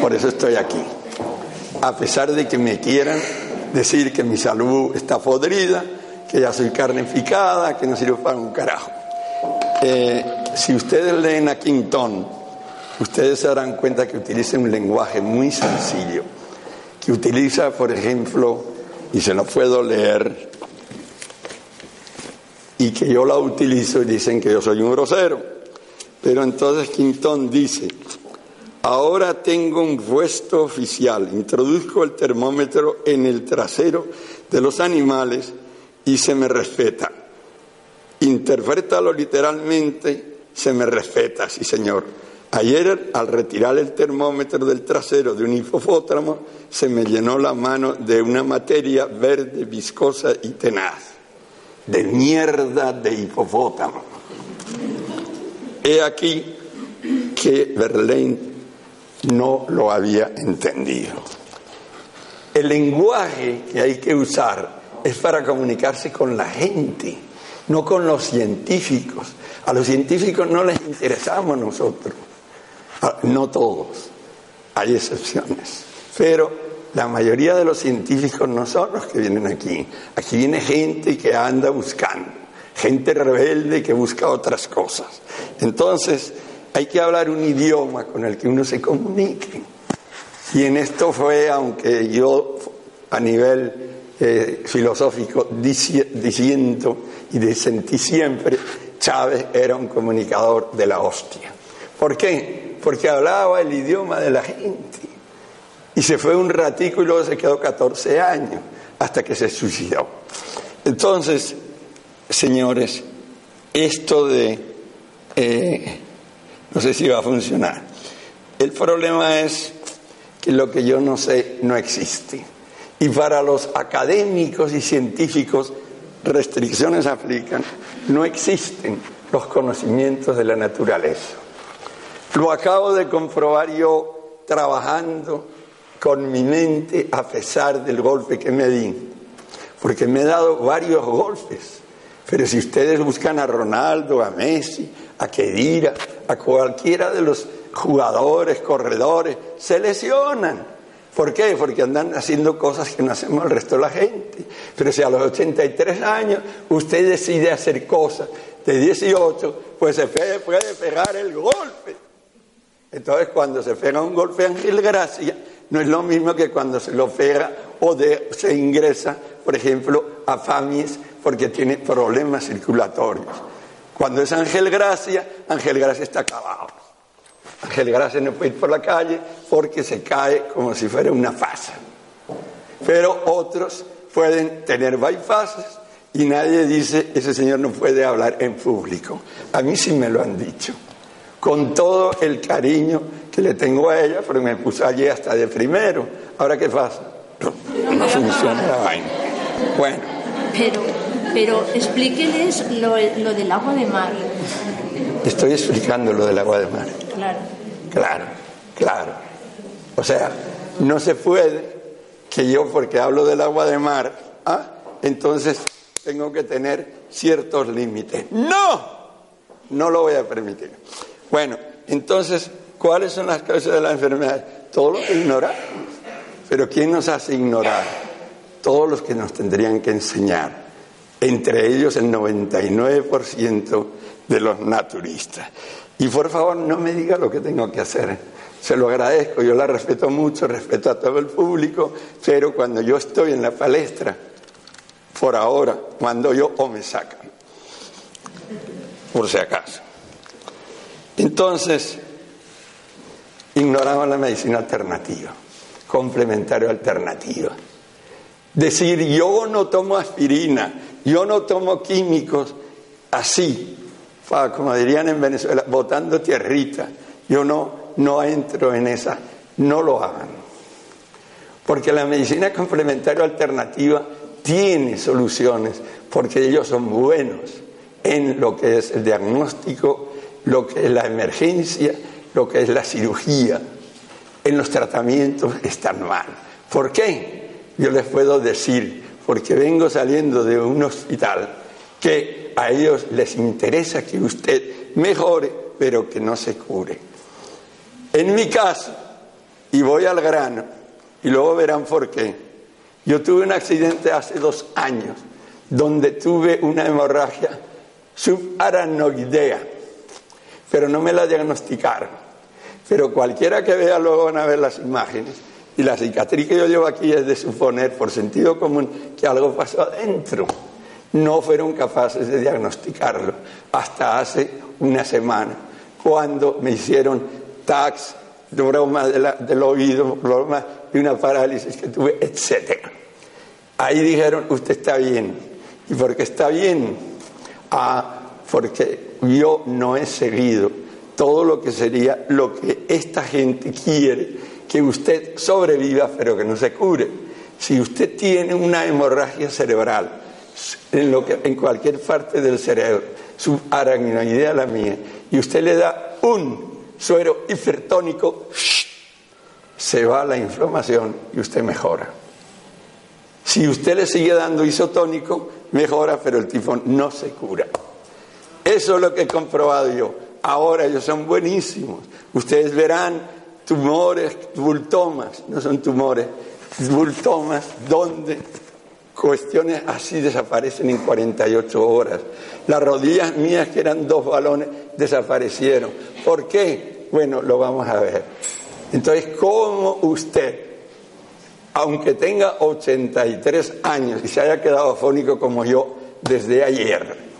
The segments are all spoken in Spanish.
Por eso estoy aquí. A pesar de que me quieran decir que mi salud está podrida, que ya soy carnificada, que no sirvo para un carajo. Eh, si ustedes leen a Quintón, ustedes se darán cuenta que utiliza un lenguaje muy sencillo, que utiliza, por ejemplo, y se lo puedo leer, y que yo la utilizo y dicen que yo soy un grosero. Pero entonces Quintón dice, ahora tengo un puesto oficial, introduzco el termómetro en el trasero de los animales y se me respeta. Interprétalo literalmente, se me respeta, sí señor. Ayer al retirar el termómetro del trasero de un hipopótamo se me llenó la mano de una materia verde, viscosa y tenaz, de mierda de hipopótamo. He aquí que Verlaine no lo había entendido. El lenguaje que hay que usar es para comunicarse con la gente, no con los científicos. A los científicos no les interesamos nosotros, no todos, hay excepciones, pero la mayoría de los científicos no son los que vienen aquí. Aquí viene gente que anda buscando, gente rebelde que busca otras cosas. Entonces, hay que hablar un idioma con el que uno se comunique. Y en esto fue, aunque yo a nivel eh, filosófico diciendo y sentí siempre, Chávez era un comunicador de la hostia. ¿Por qué? Porque hablaba el idioma de la gente. Y se fue un ratico y luego se quedó 14 años hasta que se suicidó. Entonces, señores, esto de... Eh, no sé si va a funcionar. El problema es que lo que yo no sé no existe. Y para los académicos y científicos, restricciones aplican, no existen los conocimientos de la naturaleza. Lo acabo de comprobar yo trabajando con mi mente a pesar del golpe que me di, porque me he dado varios golpes. Pero si ustedes buscan a Ronaldo, a Messi, a Kedira, a cualquiera de los jugadores, corredores, se lesionan. ¿Por qué? Porque andan haciendo cosas que no hacemos el resto de la gente. Pero si a los 83 años usted decide hacer cosas de 18, pues se puede pegar el golpe. Entonces cuando se pega un golpe Ángel Gracia, no es lo mismo que cuando se lo pega o se ingresa, por ejemplo, a FAMIS porque tiene problemas circulatorios. Cuando es Ángel Gracia, Ángel Gracia está acabado. Ángel Gracia no puede ir por la calle porque se cae como si fuera una fasa. Pero otros pueden tener bypasses y nadie dice, ese señor no puede hablar en público. A mí sí me lo han dicho. Con todo el cariño que le tengo a ella, porque me puso allí hasta de primero. Ahora, ¿qué pasa? No funciona la vaina. Bueno. Pero pero explíqueles lo, lo del agua de mar. Estoy explicando lo del agua de mar. Claro. Claro, claro. O sea, no se puede que yo, porque hablo del agua de mar, ¿ah? entonces tengo que tener ciertos límites. ¡No! No lo voy a permitir. Bueno, entonces, ¿cuáles son las causas de la enfermedad? Todo lo que ignoramos. Pero ¿quién nos hace ignorar? Todos los que nos tendrían que enseñar entre ellos el 99% de los naturistas. Y por favor, no me diga lo que tengo que hacer. se lo agradezco, yo la respeto mucho, respeto a todo el público, pero cuando yo estoy en la palestra, por ahora, cuando yo o me sacan, por si acaso. Entonces, ignoramos la medicina alternativa, complementario alternativa. Decir, yo no tomo aspirina, yo no tomo químicos, así, como dirían en Venezuela, botando tierrita, yo no, no entro en esa, no lo hagan. Porque la medicina complementaria alternativa tiene soluciones, porque ellos son buenos en lo que es el diagnóstico, lo que es la emergencia, lo que es la cirugía. En los tratamientos están mal. ¿Por qué? Yo les puedo decir, porque vengo saliendo de un hospital que a ellos les interesa que usted mejore, pero que no se cure. En mi caso, y voy al grano, y luego verán por qué, yo tuve un accidente hace dos años donde tuve una hemorragia subaranoidea, pero no me la diagnosticaron. Pero cualquiera que vea luego van a ver las imágenes. Y la cicatriz que yo llevo aquí es de suponer, por sentido común, que algo pasó adentro. No fueron capaces de diagnosticarlo hasta hace una semana, cuando me hicieron tax, broma del oído, broma de una parálisis que tuve, etc. Ahí dijeron, usted está bien. ¿Y por qué está bien? Ah, porque yo no he seguido todo lo que sería lo que esta gente quiere, que usted sobreviva pero que no se cure. Si usted tiene una hemorragia cerebral en, lo que, en cualquier parte del cerebro, su aracnoidea la mía, y usted le da un suero hipertónico, se va la inflamación y usted mejora. Si usted le sigue dando isotónico, mejora, pero el tifón no se cura. Eso es lo que he comprobado yo. Ahora ellos son buenísimos. Ustedes verán tumores, bultomas, no son tumores, bultomas, donde cuestiones así desaparecen en 48 horas. Las rodillas mías, que eran dos balones, desaparecieron. ¿Por qué? Bueno, lo vamos a ver. Entonces, ¿cómo usted, aunque tenga 83 años y se haya quedado afónico como yo desde ayer,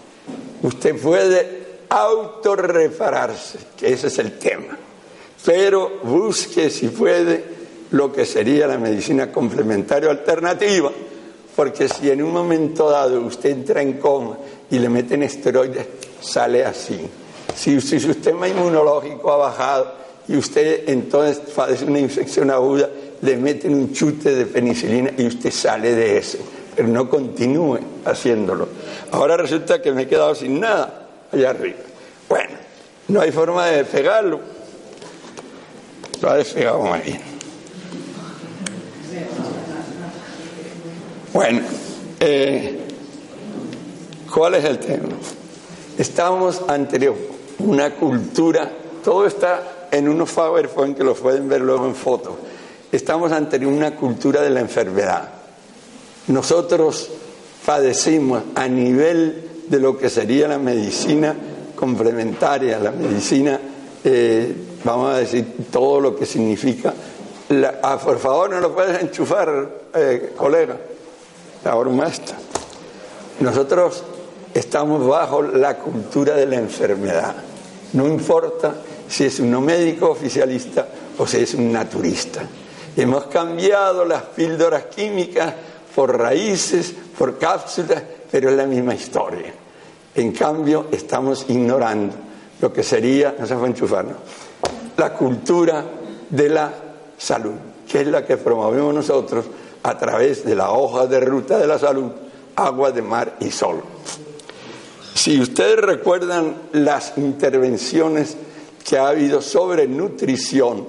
Usted puede autorrepararse, que ese es el tema. Pero busque, si puede, lo que sería la medicina complementaria alternativa, porque si en un momento dado usted entra en coma y le meten esteroides, sale así. Si, su sistema inmunológico ha bajado y usted entonces padece una infección aguda, le meten un chute de penicilina y usted sale de ese pero no continúe haciéndolo. Ahora resulta que me he quedado sin nada allá arriba. Bueno, no hay forma de despegarlo. Lo ha despegado muy bien. Bueno, eh, ¿cuál es el tema? Estamos ante una cultura, todo está en unos PowerPoint que lo pueden ver luego en fotos. Estamos ante una cultura de la enfermedad nosotros padecimos a nivel de lo que sería la medicina complementaria, la medicina, eh, vamos a decir, todo lo que significa. Ah, por favor, no lo puedes enchufar, eh, colega, la maestra. Nosotros estamos bajo la cultura de la enfermedad. No importa si es un médico oficialista o si es un naturista. Hemos cambiado las píldoras químicas por raíces, por cápsulas, pero es la misma historia. En cambio, estamos ignorando lo que sería, no se fue enchufar, la cultura de la salud, que es la que promovemos nosotros a través de la hoja de ruta de la salud, agua de mar y sol. Si ustedes recuerdan las intervenciones que ha habido sobre nutrición,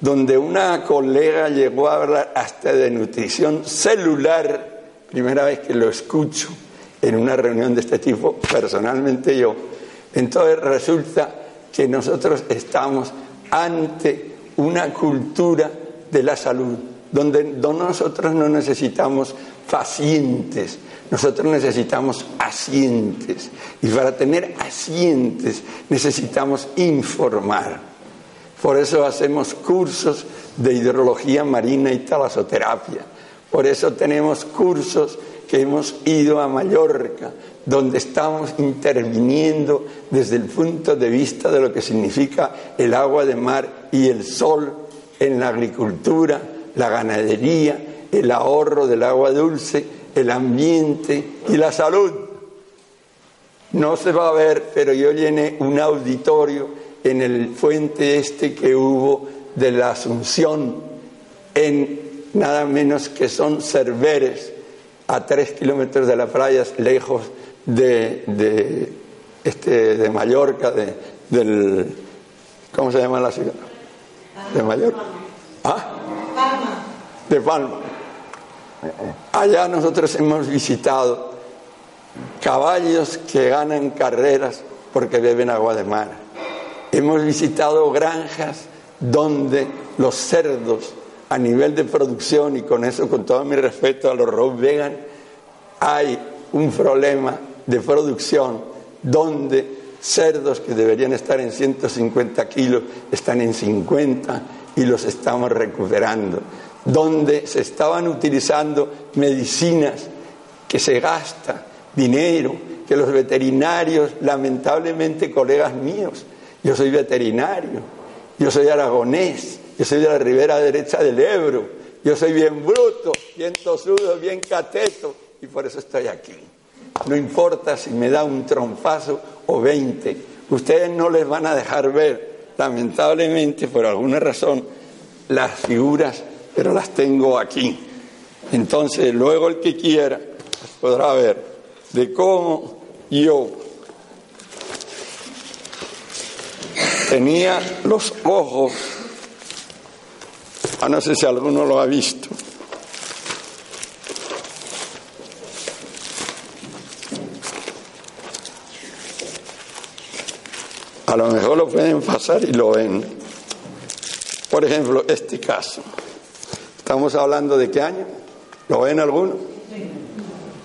donde una colega llegó a hablar hasta de nutrición celular, primera vez que lo escucho en una reunión de este tipo, personalmente yo. Entonces resulta que nosotros estamos ante una cultura de la salud, donde nosotros no necesitamos pacientes, nosotros necesitamos asientes. Y para tener asientes necesitamos informar. Por eso hacemos cursos de hidrología marina y talasoterapia. Por eso tenemos cursos que hemos ido a Mallorca, donde estamos interviniendo desde el punto de vista de lo que significa el agua de mar y el sol en la agricultura, la ganadería, el ahorro del agua dulce, el ambiente y la salud. No se va a ver, pero yo llené un auditorio en el fuente este que hubo de la Asunción, en nada menos que son Cerveres, a tres kilómetros de la playa, lejos de, de, este, de Mallorca, de, del... ¿Cómo se llama la ciudad? De Mallorca. ¿Ah? De Palma. Allá nosotros hemos visitado caballos que ganan carreras porque beben agua de mar. Hemos visitado granjas donde los cerdos a nivel de producción y con eso con todo mi respeto a los road vegan hay un problema de producción donde cerdos que deberían estar en 150 kilos están en 50 y los estamos recuperando, donde se estaban utilizando medicinas que se gasta dinero, que los veterinarios, lamentablemente colegas míos, yo soy veterinario, yo soy aragonés, yo soy de la ribera derecha del Ebro, yo soy bien bruto, bien tosudo, bien cateto y por eso estoy aquí. No importa si me da un trompazo o 20, ustedes no les van a dejar ver, lamentablemente, por alguna razón, las figuras, pero las tengo aquí. Entonces, luego el que quiera podrá ver de cómo yo tenía los ojos, a no sé si alguno lo ha visto, A lo mejor lo pueden pasar y lo ven. Por ejemplo, este caso. Estamos hablando de qué año. ¿Lo ven alguno?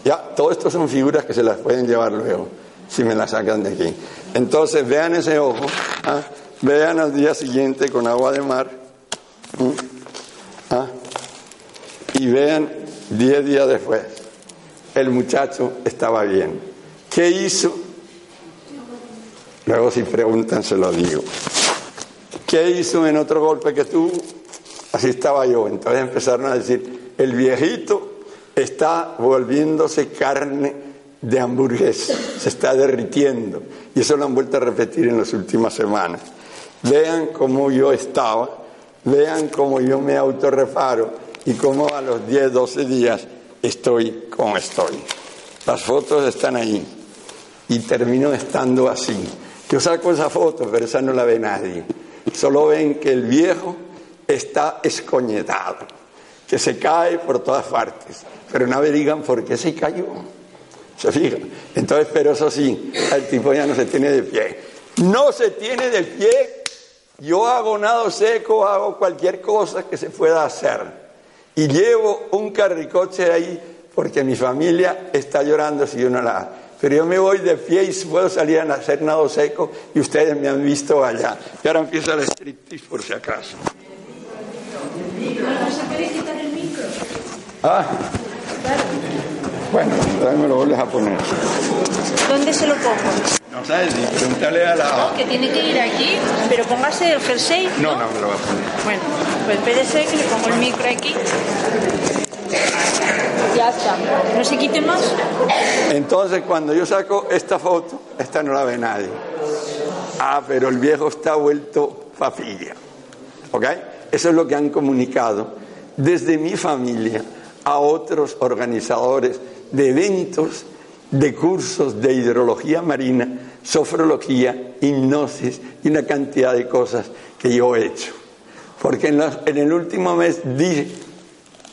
Ya, todo esto son figuras que se las pueden llevar luego, si me las sacan de aquí. Entonces, vean ese ojo, ¿ah? vean al día siguiente con agua de mar, ¿ah? y vean diez días después, el muchacho estaba bien. ¿Qué hizo? Luego si preguntan se lo digo. ¿Qué hizo en otro golpe que tuvo? Así estaba yo. Entonces empezaron a decir, el viejito está volviéndose carne de hamburguesa, se está derritiendo. Y eso lo han vuelto a repetir en las últimas semanas. Vean cómo yo estaba, vean cómo yo me autorreparo y cómo a los 10, 12 días estoy como estoy. Las fotos están ahí y termino estando así. Yo saco esa foto, pero esa no la ve nadie. Solo ven que el viejo está escoñetado, que se cae por todas partes, pero no me digan por qué se cayó. ¿Se fijan? Entonces, pero eso sí, el tipo ya no se tiene de pie. No se tiene de pie. Yo hago nado seco, hago cualquier cosa que se pueda hacer. Y llevo un carricoche ahí porque mi familia está llorando si yo no la pero yo me voy de pie y puedo salir a hacer nado seco y ustedes me han visto allá. Y ahora empieza el striptease por si acaso. Ah, bueno, me lo vuelves a poner. ¿Dónde se lo pongo? No sabes, pregúntale a la... No, que tiene que ir aquí, pero póngase el jersey. No, no, me lo va a poner. Bueno, pues espérese que le pongo el micro aquí. Ya está. ¿No se quite más? Entonces, cuando yo saco esta foto, esta no la ve nadie. Ah, pero el viejo está vuelto papilla. ¿Ok? Eso es lo que han comunicado desde mi familia a otros organizadores de eventos, de cursos de hidrología marina, sofrología, hipnosis y una cantidad de cosas que yo he hecho. Porque en, en el último mes di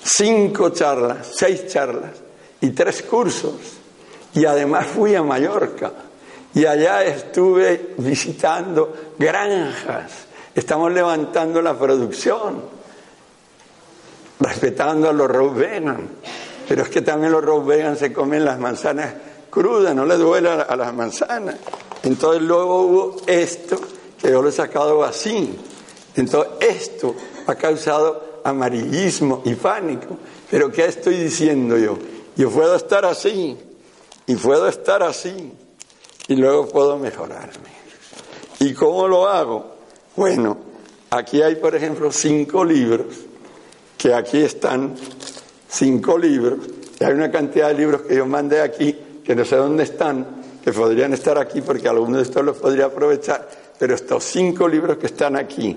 cinco charlas, seis charlas y tres cursos. Y además fui a Mallorca y allá estuve visitando granjas. Estamos levantando la producción, respetando a los road vegan. Pero es que también los road vegan se comen las manzanas crudas, no les duele a las manzanas. Entonces luego hubo esto, que yo lo he sacado así. Entonces, esto ha causado amarillismo y pánico. Pero ¿qué estoy diciendo yo? Yo puedo estar así y puedo estar así y luego puedo mejorarme. ¿Y cómo lo hago? Bueno, aquí hay, por ejemplo, cinco libros, que aquí están cinco libros, y hay una cantidad de libros que yo mandé aquí, que no sé dónde están, que podrían estar aquí porque alguno de estos los podría aprovechar, pero estos cinco libros que están aquí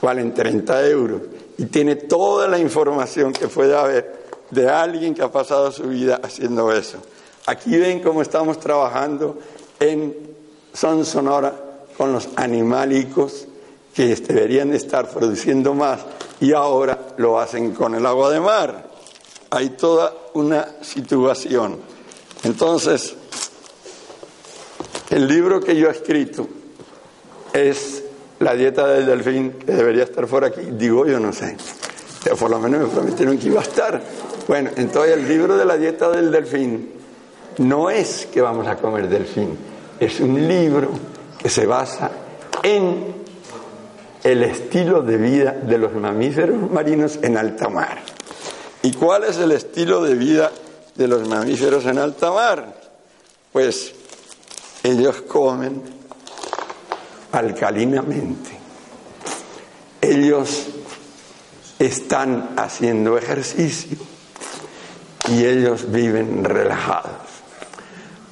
valen 30 euros y tiene toda la información que puede haber de alguien que ha pasado su vida haciendo eso. Aquí ven cómo estamos trabajando en Son Sonora con los animálicos que deberían estar produciendo más y ahora lo hacen con el agua de mar. Hay toda una situación. Entonces, el libro que yo he escrito es La dieta del delfín, que debería estar por aquí. Digo, yo no sé. Pero por lo menos me prometieron que iba a estar. Bueno, entonces el libro de la dieta del delfín no es que vamos a comer delfín, es un libro que se basa en el estilo de vida de los mamíferos marinos en alta mar. ¿Y cuál es el estilo de vida de los mamíferos en alta mar? Pues ellos comen alcalinamente. Ellos están haciendo ejercicio y ellos viven relajados.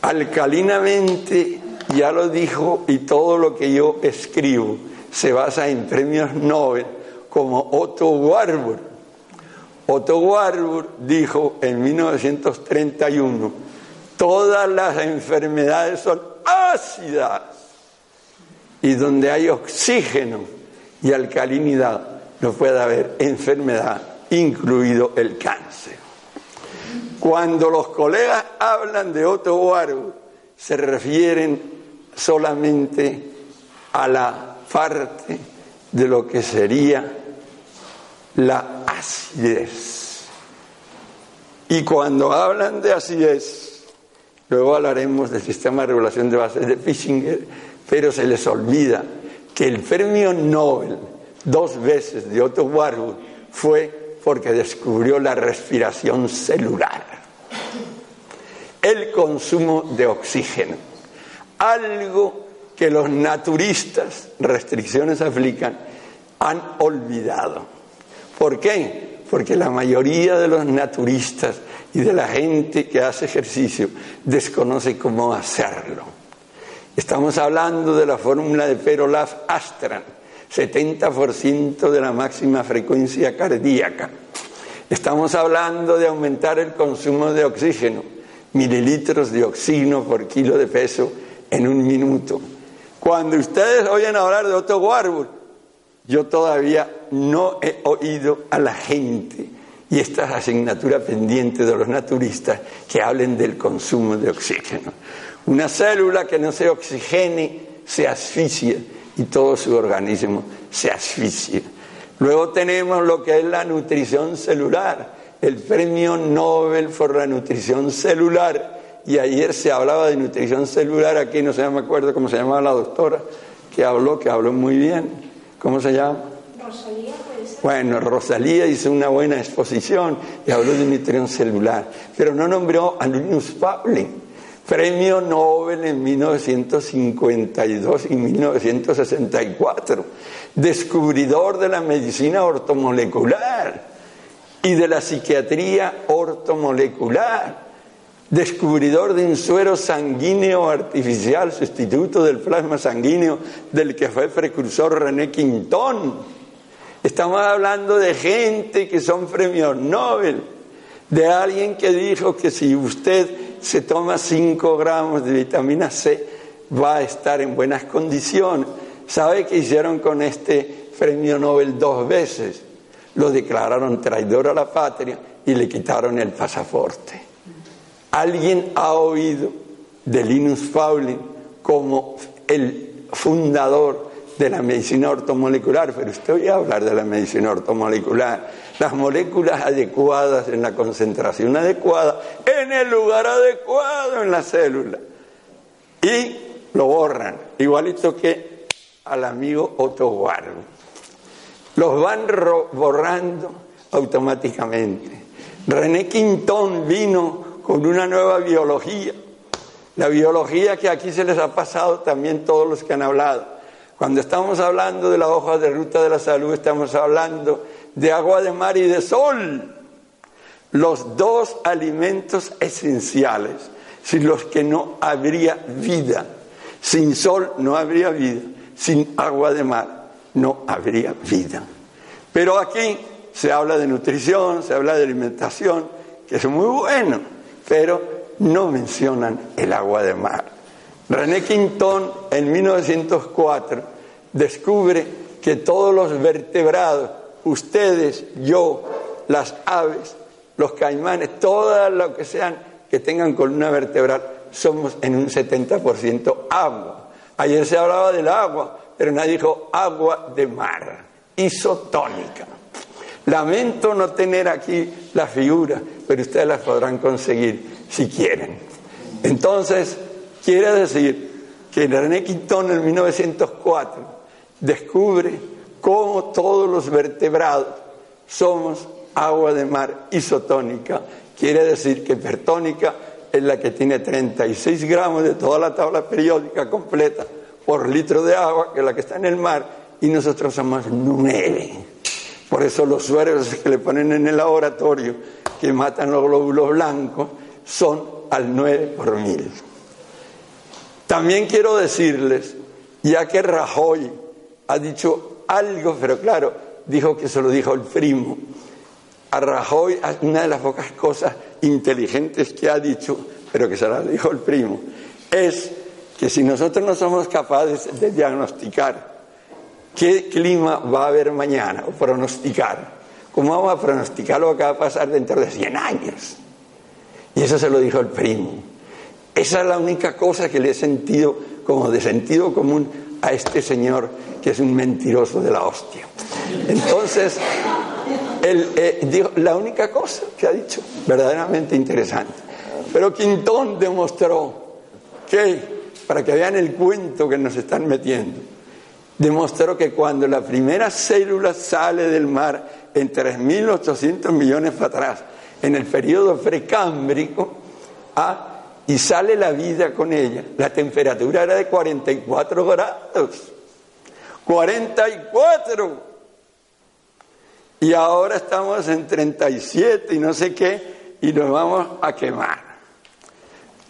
Alcalinamente, ya lo dijo, y todo lo que yo escribo se basa en premios Nobel como Otto Warburg. Otto Warburg dijo en 1931, todas las enfermedades son ácidas y donde hay oxígeno y alcalinidad no puede haber enfermedad, incluido el cáncer. Cuando los colegas hablan de Otto Warburg, se refieren solamente a la parte de lo que sería la acidez. Y cuando hablan de acidez, luego hablaremos del sistema de regulación de bases de Fischinger, pero se les olvida que el premio Nobel dos veces de Otto Warburg fue porque descubrió la respiración celular, el consumo de oxígeno, algo que los naturistas, restricciones aplican, han olvidado. ¿Por qué? Porque la mayoría de los naturistas y de la gente que hace ejercicio desconoce cómo hacerlo. Estamos hablando de la fórmula de Perolaf-Astran, 70% de la máxima frecuencia cardíaca. Estamos hablando de aumentar el consumo de oxígeno, mililitros de oxígeno por kilo de peso en un minuto. Cuando ustedes oyen hablar de Otto Warburg, yo todavía no he oído a la gente y esta es asignatura pendiente de los naturistas que hablen del consumo de oxígeno. Una célula que no se oxigene se asfixia y todo su organismo se asfixia. Luego tenemos lo que es la nutrición celular, el premio Nobel por la nutrición celular y ayer se hablaba de nutrición celular, aquí no sé, me acuerdo cómo se llamaba la doctora, que habló, que habló muy bien. ¿Cómo se llama? Rosalía. Bueno, Rosalía hizo una buena exposición y habló de nutrición celular, pero no nombró a Linus Pauling, premio Nobel en 1952 y 1964, descubridor de la medicina ortomolecular y de la psiquiatría ortomolecular descubridor de un suero sanguíneo artificial, sustituto del plasma sanguíneo del que fue precursor René Quintón. Estamos hablando de gente que son premios Nobel, de alguien que dijo que si usted se toma 5 gramos de vitamina C va a estar en buenas condiciones. ¿Sabe qué hicieron con este premio Nobel dos veces? Lo declararon traidor a la patria y le quitaron el pasaporte. ¿Alguien ha oído de Linus Pauling como el fundador de la medicina ortomolecular? Pero usted voy a hablar de la medicina ortomolecular. Las moléculas adecuadas en la concentración adecuada, en el lugar adecuado en la célula. Y lo borran, igualito que al amigo Otto Warburg. los van borrando automáticamente. René Quintón vino con una nueva biología, la biología que aquí se les ha pasado también todos los que han hablado. Cuando estamos hablando de la hoja de ruta de la salud, estamos hablando de agua de mar y de sol, los dos alimentos esenciales, sin los que no habría vida. Sin sol no habría vida, sin agua de mar no habría vida. Pero aquí se habla de nutrición, se habla de alimentación, que es muy bueno, pero no mencionan el agua de mar. René Quintón en 1904 descubre que todos los vertebrados, ustedes, yo, las aves, los caimanes, todas lo que sean que tengan columna vertebral, somos en un 70% agua. Ayer se hablaba del agua, pero nadie dijo agua de mar, isotónica. Lamento no tener aquí la figura, pero ustedes las podrán conseguir si quieren. Entonces, quiere decir que René Quintón en 1904 descubre cómo todos los vertebrados somos agua de mar isotónica. Quiere decir que hipertónica es la que tiene 36 gramos de toda la tabla periódica completa por litro de agua, que es la que está en el mar, y nosotros somos nueve. Por eso los sueros que le ponen en el laboratorio, que matan los glóbulos blancos, son al 9 por mil. También quiero decirles, ya que Rajoy ha dicho algo, pero claro, dijo que se lo dijo el primo. A Rajoy, una de las pocas cosas inteligentes que ha dicho, pero que se la dijo el primo, es que si nosotros no somos capaces de diagnosticar qué clima va a haber mañana o pronosticar, ¿cómo vamos a pronosticar lo que va a pasar dentro de 100 años? Y eso se lo dijo el primo. Esa es la única cosa que le he sentido como de sentido común a este señor que es un mentiroso de la hostia. Entonces, él, eh, la única cosa que ha dicho, verdaderamente interesante. Pero Quintón demostró que para que vean el cuento que nos están metiendo. Demostró que cuando la primera célula sale del mar en 3.800 millones para atrás, en el periodo precámbrico, ah, y sale la vida con ella, la temperatura era de 44 grados. 44. Y ahora estamos en 37 y no sé qué, y nos vamos a quemar.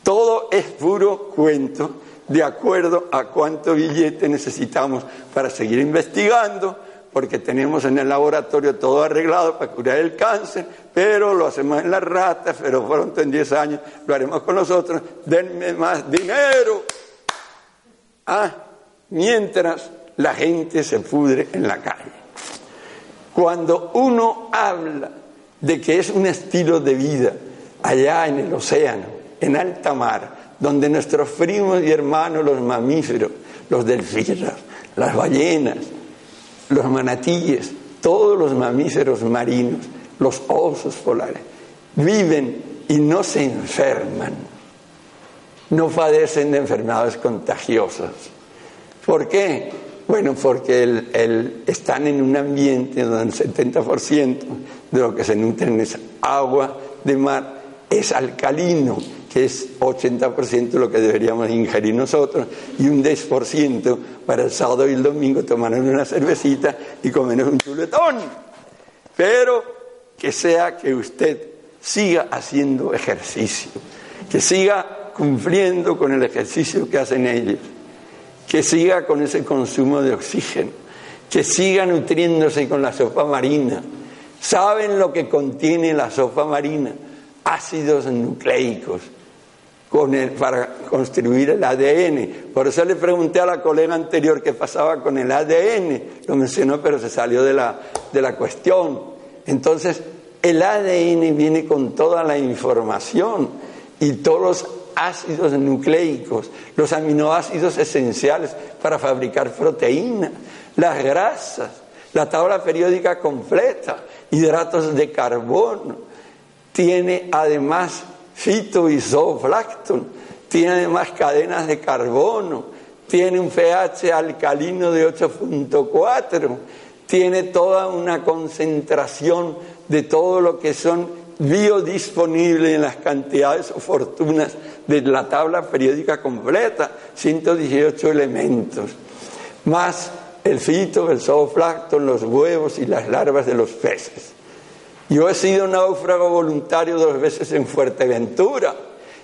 Todo es puro cuento de acuerdo a cuánto billete necesitamos para seguir investigando, porque tenemos en el laboratorio todo arreglado para curar el cáncer, pero lo hacemos en las ratas, pero pronto en 10 años lo haremos con nosotros, denme más dinero. Ah, mientras la gente se pudre en la calle. Cuando uno habla de que es un estilo de vida allá en el océano, en alta mar, donde nuestros primos y hermanos, los mamíferos, los delfines, las ballenas, los manatíes, todos los mamíferos marinos, los osos polares, viven y no se enferman, no padecen de enfermedades contagiosas. ¿Por qué? Bueno, porque están en un ambiente donde el 70% de lo que se nutren es agua de mar, es alcalino que es 80% lo que deberíamos ingerir nosotros, y un 10% para el sábado y el domingo tomarnos una cervecita y comernos un chuletón. Pero que sea que usted siga haciendo ejercicio, que siga cumpliendo con el ejercicio que hacen ellos, que siga con ese consumo de oxígeno, que siga nutriéndose con la sopa marina. ¿Saben lo que contiene la sopa marina? Ácidos nucleicos para construir el ADN. Por eso le pregunté a la colega anterior qué pasaba con el ADN. Lo mencionó, pero se salió de la, de la cuestión. Entonces, el ADN viene con toda la información y todos los ácidos nucleicos, los aminoácidos esenciales para fabricar proteínas, las grasas, la tabla periódica completa, hidratos de carbono. Tiene además fitoisoflacton, tiene además cadenas de carbono, tiene un pH alcalino de 8.4, tiene toda una concentración de todo lo que son biodisponibles en las cantidades o fortunas de la tabla periódica completa, 118 elementos, más el fito, el zooplancton, los huevos y las larvas de los peces. Yo he sido náufrago voluntario dos veces en Fuerteventura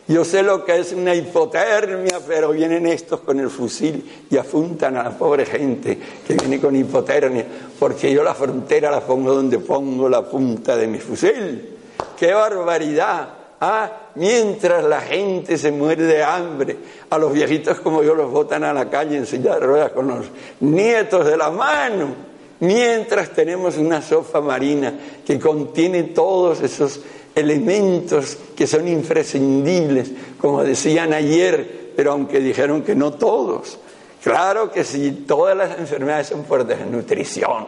yo sé lo que es una hipotermia, pero vienen estos con el fusil y apuntan a la pobre gente que viene con hipotermia, porque yo la frontera la pongo donde pongo la punta de mi fusil. ¡Qué barbaridad! Ah, mientras la gente se muere de hambre, a los viejitos como yo los botan a la calle en silla de ruedas con los nietos de la mano, mientras tenemos una sopa marina que contiene todos esos elementos que son imprescindibles, como decían ayer, pero aunque dijeron que no todos. Claro que si todas las enfermedades son por desnutrición,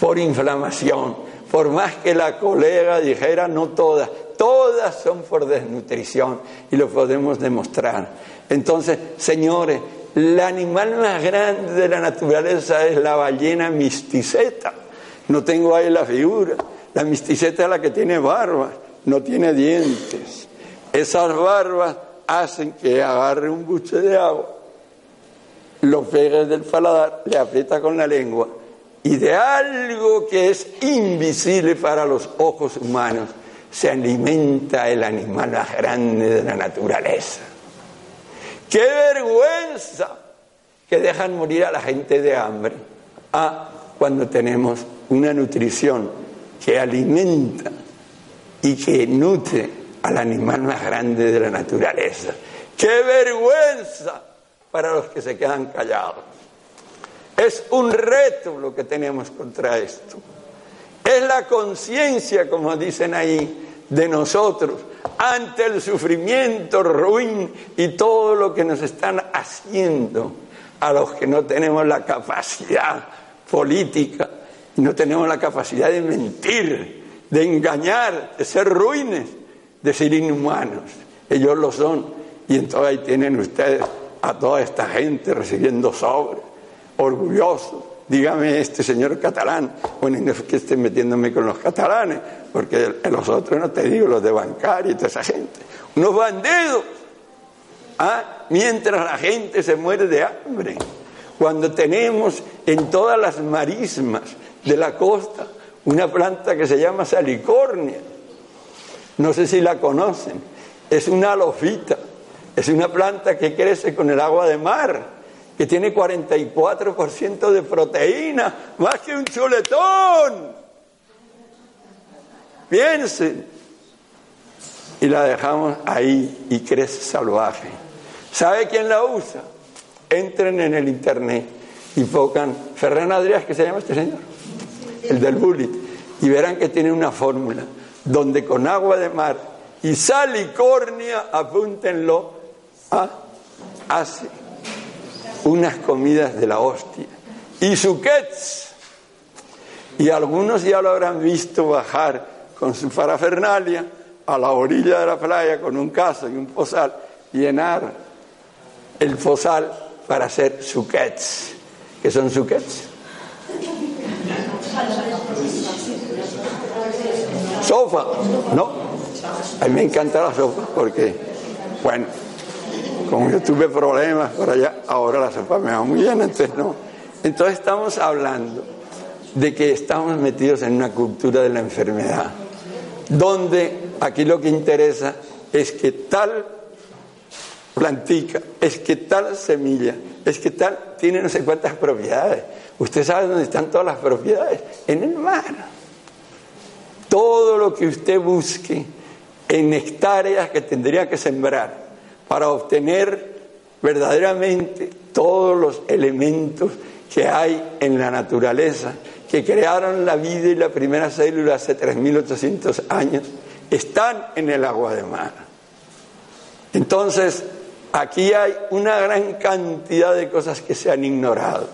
por inflamación, por más que la colega dijera no todas, todas son por desnutrición y lo podemos demostrar. Entonces, señores, el animal más grande de la naturaleza es la ballena misticeta. No tengo ahí la figura la misticeta es la que tiene barba, no tiene dientes. Esas barbas hacen que agarre un buche de agua, lo pegue del paladar, le aprieta con la lengua y de algo que es invisible para los ojos humanos se alimenta el animal más grande de la naturaleza. ¡Qué vergüenza que dejan morir a la gente de hambre! Ah, cuando tenemos una nutrición que alimenta y que nutre al animal más grande de la naturaleza. ¡Qué vergüenza para los que se quedan callados! Es un reto lo que tenemos contra esto. Es la conciencia, como dicen ahí, de nosotros ante el sufrimiento, ruin y todo lo que nos están haciendo a los que no tenemos la capacidad política no tenemos la capacidad de mentir, de engañar, de ser ruines, de ser inhumanos. Ellos lo son. Y entonces ahí tienen ustedes a toda esta gente recibiendo sobres, orgullosos. Dígame este señor catalán, bueno, no es que esté metiéndome con los catalanes, porque los otros no te digo, los de bancario y toda esa gente. Unos bandidos. ¿ah? Mientras la gente se muere de hambre. Cuando tenemos en todas las marismas de la costa una planta que se llama salicornia. No sé si la conocen. Es una alofita. Es una planta que crece con el agua de mar, que tiene 44% de proteína, más que un chuletón. Piensen. Y la dejamos ahí y crece salvaje. ¿Sabe quién la usa? Entren en el internet y pongan Ferran Adriás, que se llama este señor el del bullet, y verán que tiene una fórmula donde con agua de mar y salicornia, apúntenlo, a, hace unas comidas de la hostia. Y suquets. Y algunos ya lo habrán visto bajar con su parafernalia a la orilla de la playa con un caso y un pozal, llenar el pozal para hacer suquets. ¿Qué son suquets? Sofa, no. A mí me encanta la sopa porque, bueno, como yo tuve problemas por allá, ahora la sopa me va muy bien, entonces no. Entonces estamos hablando de que estamos metidos en una cultura de la enfermedad, donde aquí lo que interesa es que tal plantica, es que tal semilla, es que tal tiene no sé cuántas propiedades. Usted sabe dónde están todas las propiedades, en el mar. Todo lo que usted busque en hectáreas que tendría que sembrar para obtener verdaderamente todos los elementos que hay en la naturaleza, que crearon la vida y la primera célula hace 3.800 años, están en el agua de mar. Entonces, aquí hay una gran cantidad de cosas que se han ignorado.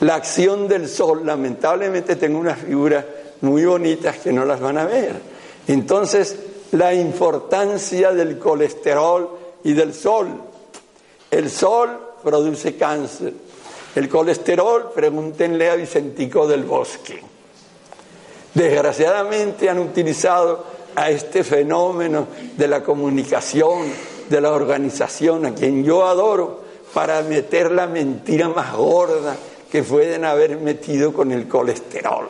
La acción del sol, lamentablemente tengo una figura muy bonitas que no las van a ver. Entonces, la importancia del colesterol y del sol. El sol produce cáncer. El colesterol, pregúntenle a Vicentico del Bosque. Desgraciadamente han utilizado a este fenómeno de la comunicación, de la organización, a quien yo adoro, para meter la mentira más gorda que pueden haber metido con el colesterol.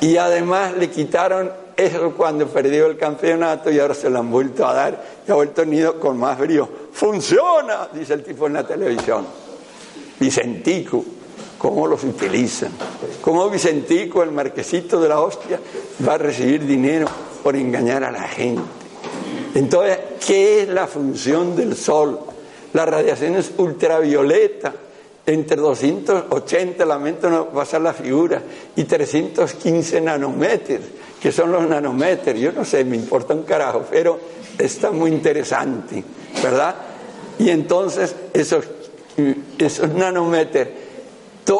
Y además le quitaron eso cuando perdió el campeonato y ahora se lo han vuelto a dar y ha vuelto unido con más brío. ¡Funciona! dice el tipo en la televisión. Vicentico, ¿cómo los utilizan? ¿Cómo Vicentico, el marquesito de la hostia, va a recibir dinero por engañar a la gente? Entonces, ¿qué es la función del sol? La radiación es ultravioleta entre 280, lamento no pasar la figura, y 315 nanómetros, que son los nanómetros. Yo no sé, me importa un carajo, pero está muy interesante, ¿verdad? Y entonces esos, esos nanómetros,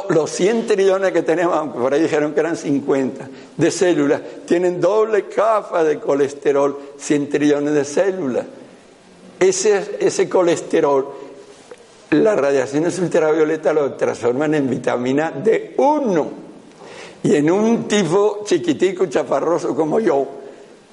los 100 trillones que tenemos, aunque por ahí dijeron que eran 50, de células, tienen doble capa de colesterol, 100 trillones de células. Ese, ese colesterol las radiaciones ultravioletas lo transforman en vitamina D1. Y en un tipo chiquitico, chaparroso como yo,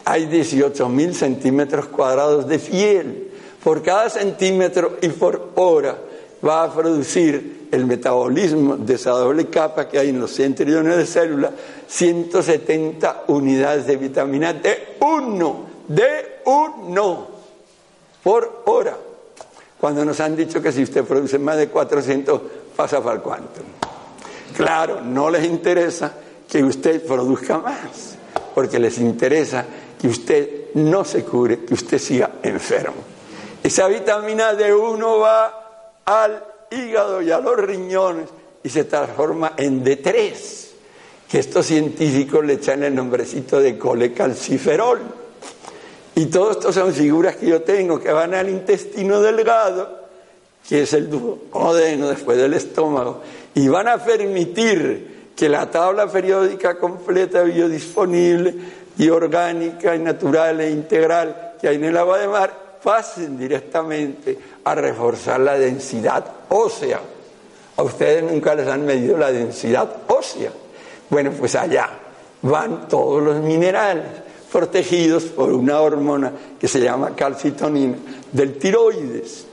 hay 18 mil centímetros cuadrados de piel. Por cada centímetro y por hora va a producir el metabolismo de esa doble capa que hay en los 100 trillones de células, 170 unidades de vitamina D1, D1 por hora cuando nos han dicho que si usted produce más de 400 pasa para el cuánto. Claro, no les interesa que usted produzca más, porque les interesa que usted no se cure, que usted siga enfermo. Esa vitamina D1 va al hígado y a los riñones y se transforma en D3, que estos científicos le echan el nombrecito de colecalciferol y todo esto son figuras que yo tengo que van al intestino delgado, que es el duodeno después del estómago, y van a permitir que la tabla periódica completa, biodisponible y orgánica y natural e integral que hay en el agua de mar pasen directamente a reforzar la densidad ósea. A ustedes nunca les han medido la densidad ósea. Bueno, pues allá van todos los minerales protegidos por una hormona que se llama calcitonina del tiroides,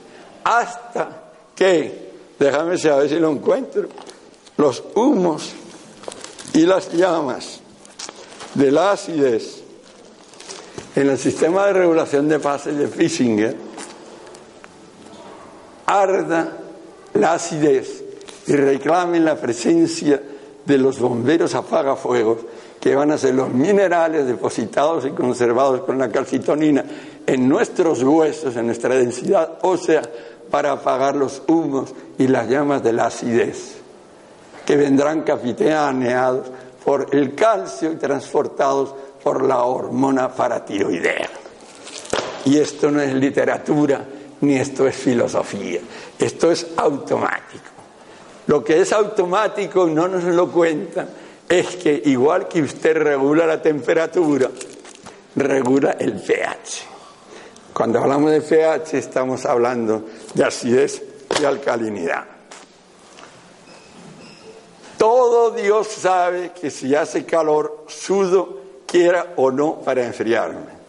hasta que, déjame saber si lo encuentro, los humos y las llamas de la en el sistema de regulación de fases de Fisinger arda la acidez y reclamen la presencia de los bomberos apagafuegos que van a ser los minerales depositados y conservados con la calcitonina en nuestros huesos, en nuestra densidad ósea, para apagar los humos y las llamas de la acidez, que vendrán capitaneados por el calcio y transportados por la hormona paratiroidea. Y esto no es literatura, ni esto es filosofía, esto es automático. Lo que es automático no nos lo cuentan es que igual que usted regula la temperatura, regula el pH. Cuando hablamos de pH estamos hablando de acidez y alcalinidad. Todo Dios sabe que si hace calor, sudo, quiera o no, para enfriarme.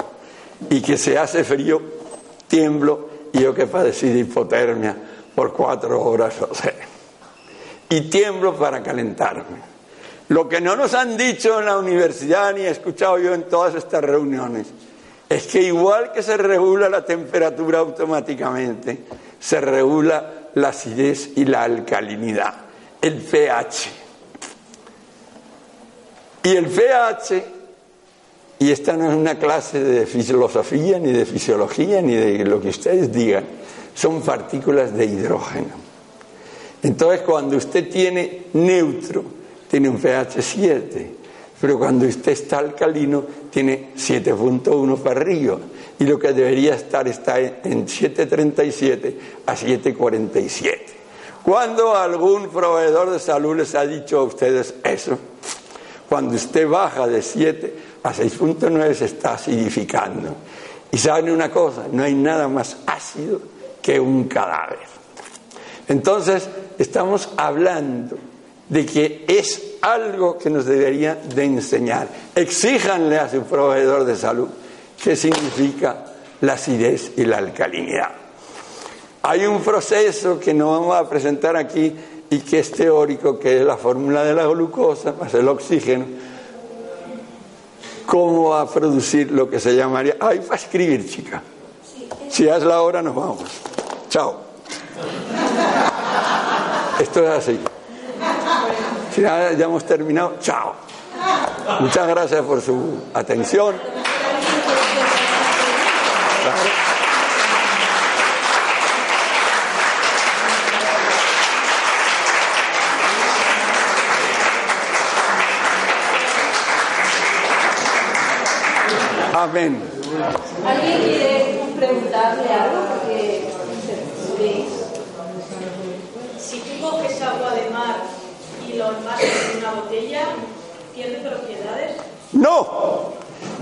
Y que se hace frío, tiemblo yo que padecí de hipotermia por cuatro horas o sea. Y tiemblo para calentarme. Lo que no nos han dicho en la universidad ni he escuchado yo en todas estas reuniones es que igual que se regula la temperatura automáticamente, se regula la acidez y la alcalinidad, el pH. Y el pH, y esta no es una clase de filosofía, ni de fisiología, ni de lo que ustedes digan, son partículas de hidrógeno. Entonces, cuando usted tiene neutro, tiene un pH 7, pero cuando usted está alcalino tiene 7.1 para arriba y lo que debería estar está en 7.37 a 7.47. Cuando algún proveedor de salud les ha dicho a ustedes eso, cuando usted baja de 7 a 6.9 se está acidificando. Y saben una cosa, no hay nada más ácido que un cadáver. Entonces, estamos hablando de que es algo que nos debería de enseñar. Exíjanle a su proveedor de salud qué significa la acidez y la alcalinidad. Hay un proceso que no vamos a presentar aquí y que es teórico, que es la fórmula de la glucosa, más el oxígeno, cómo a producir lo que se llamaría... Ay, va a escribir, chica. Si es la hora, nos vamos. Chao. Esto es así. Si ya, ya hemos terminado, chao. Muchas gracias por su atención. Amén. ¿Alguien quiere preguntarle algo? Porque si tú coges agua de mar y lo envasas en una botella, ¿pierde propiedades? No,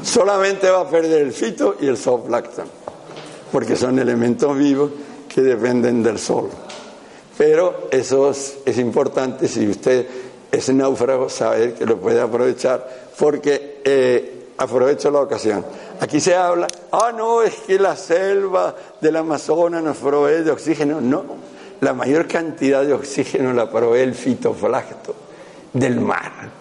solamente va a perder el fito y el zooplancton, porque son elementos vivos que dependen del sol. Pero eso es, es importante si usted es náufrago, saber que lo puede aprovechar, porque eh, aprovecho la ocasión. Aquí se habla, ah, no, es que la selva del Amazonas nos provee de oxígeno. No, la mayor cantidad de oxígeno la provee el fitoflacto del mar.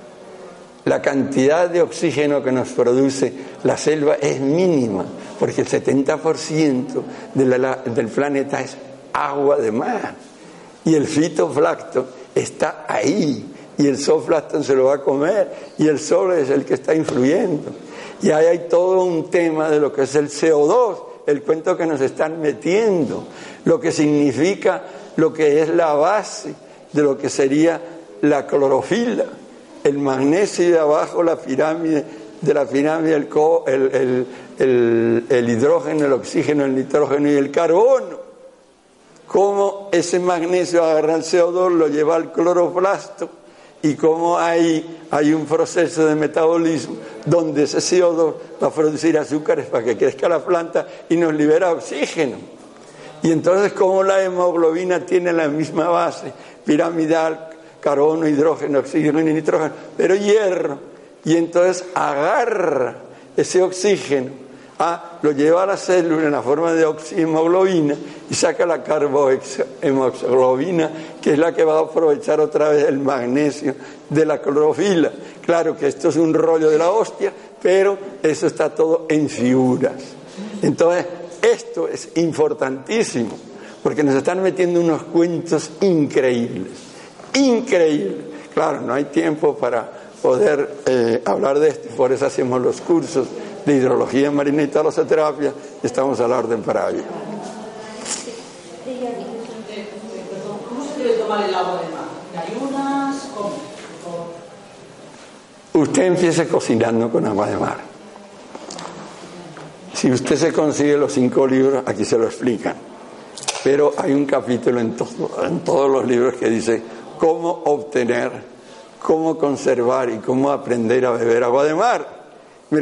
La cantidad de oxígeno que nos produce la selva es mínima, porque el 70% del planeta es agua de mar. Y el fitoflacto está ahí, y el zooplancton se lo va a comer, y el sol es el que está influyendo. Y ahí hay todo un tema de lo que es el CO2, el cuento que nos están metiendo, lo que significa lo que es la base de lo que sería la clorofila, el magnesio de abajo, la pirámide, de la pirámide el, el, el hidrógeno, el oxígeno, el nitrógeno y el carbono. Cómo ese magnesio agarra el CO2, lo lleva al cloroplasto y cómo hay, hay un proceso de metabolismo donde ese CO2 va a producir azúcares para que crezca la planta y nos libera oxígeno. Y entonces cómo la hemoglobina tiene la misma base piramidal, carbono, hidrógeno, oxígeno y nitrógeno, pero hierro. Y entonces agarra ese oxígeno Ah, lo lleva a la célula en la forma de oxihemoglobina y saca la carbohemoglobina, que es la que va a aprovechar otra vez el magnesio de la clorofila. Claro que esto es un rollo de la hostia, pero eso está todo en figuras. Entonces, esto es importantísimo, porque nos están metiendo unos cuentos increíbles, increíbles. Claro, no hay tiempo para poder eh, hablar de esto, por eso hacemos los cursos de hidrología marina y talosoterapia, estamos a la orden para ello. ¿Cómo se debe tomar el agua de mar? ayunas? Usted empiece cocinando con agua de mar. Si usted se consigue los cinco libros, aquí se lo explican. Pero hay un capítulo en, en todos los libros que dice cómo obtener, cómo conservar y cómo aprender a beber agua de mar. Mi,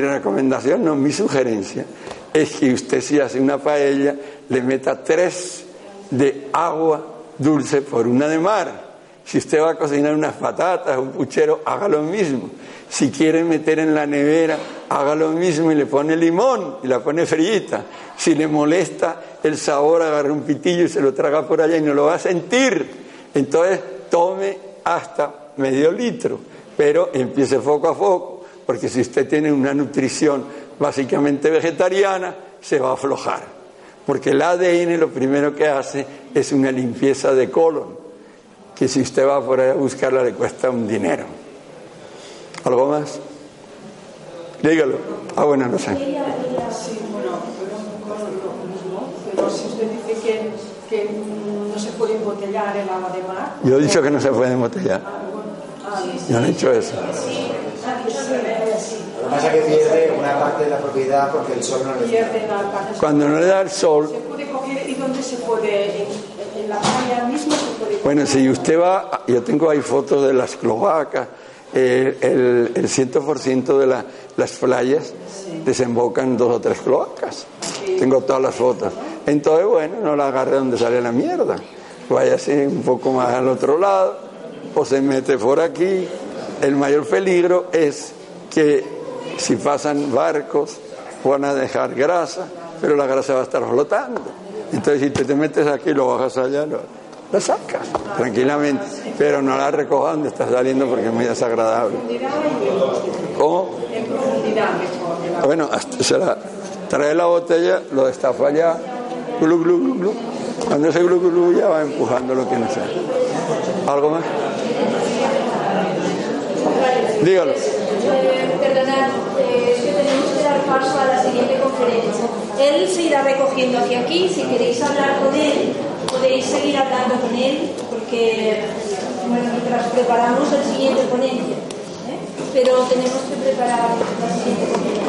recomendación, no, mi sugerencia es que usted si hace una paella le meta tres de agua dulce por una de mar. Si usted va a cocinar unas patatas, un puchero, haga lo mismo. Si quiere meter en la nevera, haga lo mismo y le pone limón y la pone frita. Si le molesta el sabor, agarre un pitillo y se lo traga por allá y no lo va a sentir. Entonces tome hasta medio litro, pero empiece poco a poco porque si usted tiene una nutrición básicamente vegetariana, se va a aflojar. Porque el ADN lo primero que hace es una limpieza de colon, que si usted va por ahí a buscarla le cuesta un dinero. ¿Algo más? Dígalo. Ah, bueno, no sé. Sí, bueno, pero si usted dice que, que no se puede embotellar el agua de mar. Yo he dicho que no se puede embotellar. Yo no he dicho eso. Lo que pasa es que pierde una parte de la propiedad porque el sol no le da. Cuando no le da el sol. ¿Se puede coger y dónde se puede? ¿En, la playa misma se puede coger? Bueno, si usted va, yo tengo ahí fotos de las cloacas, eh, el, el 100% de la, las playas desembocan dos o tres cloacas. Tengo todas las fotos. Entonces, bueno, no la agarre donde sale la mierda. váyase un poco más al otro lado o se mete por aquí. El mayor peligro es que si pasan barcos van a dejar grasa, pero la grasa va a estar flotando. Entonces si te, te metes aquí y lo bajas allá, lo, la sacas tranquilamente, pero no la recojas donde está saliendo porque es muy desagradable. ¿Cómo? Bueno, hasta se la, trae la botella, lo destapa allá, glu, glu, glu. Cuando ese glu, glu, ya va empujando lo que necesita. ¿Algo más? Dígalo. Paso a la siguiente conferencia. Él se irá recogiendo hacia aquí. Si queréis hablar con él, podéis seguir hablando con él, porque bueno, mientras preparamos el siguiente ponencia. ¿eh? Pero tenemos que preparar la siguiente ponencia.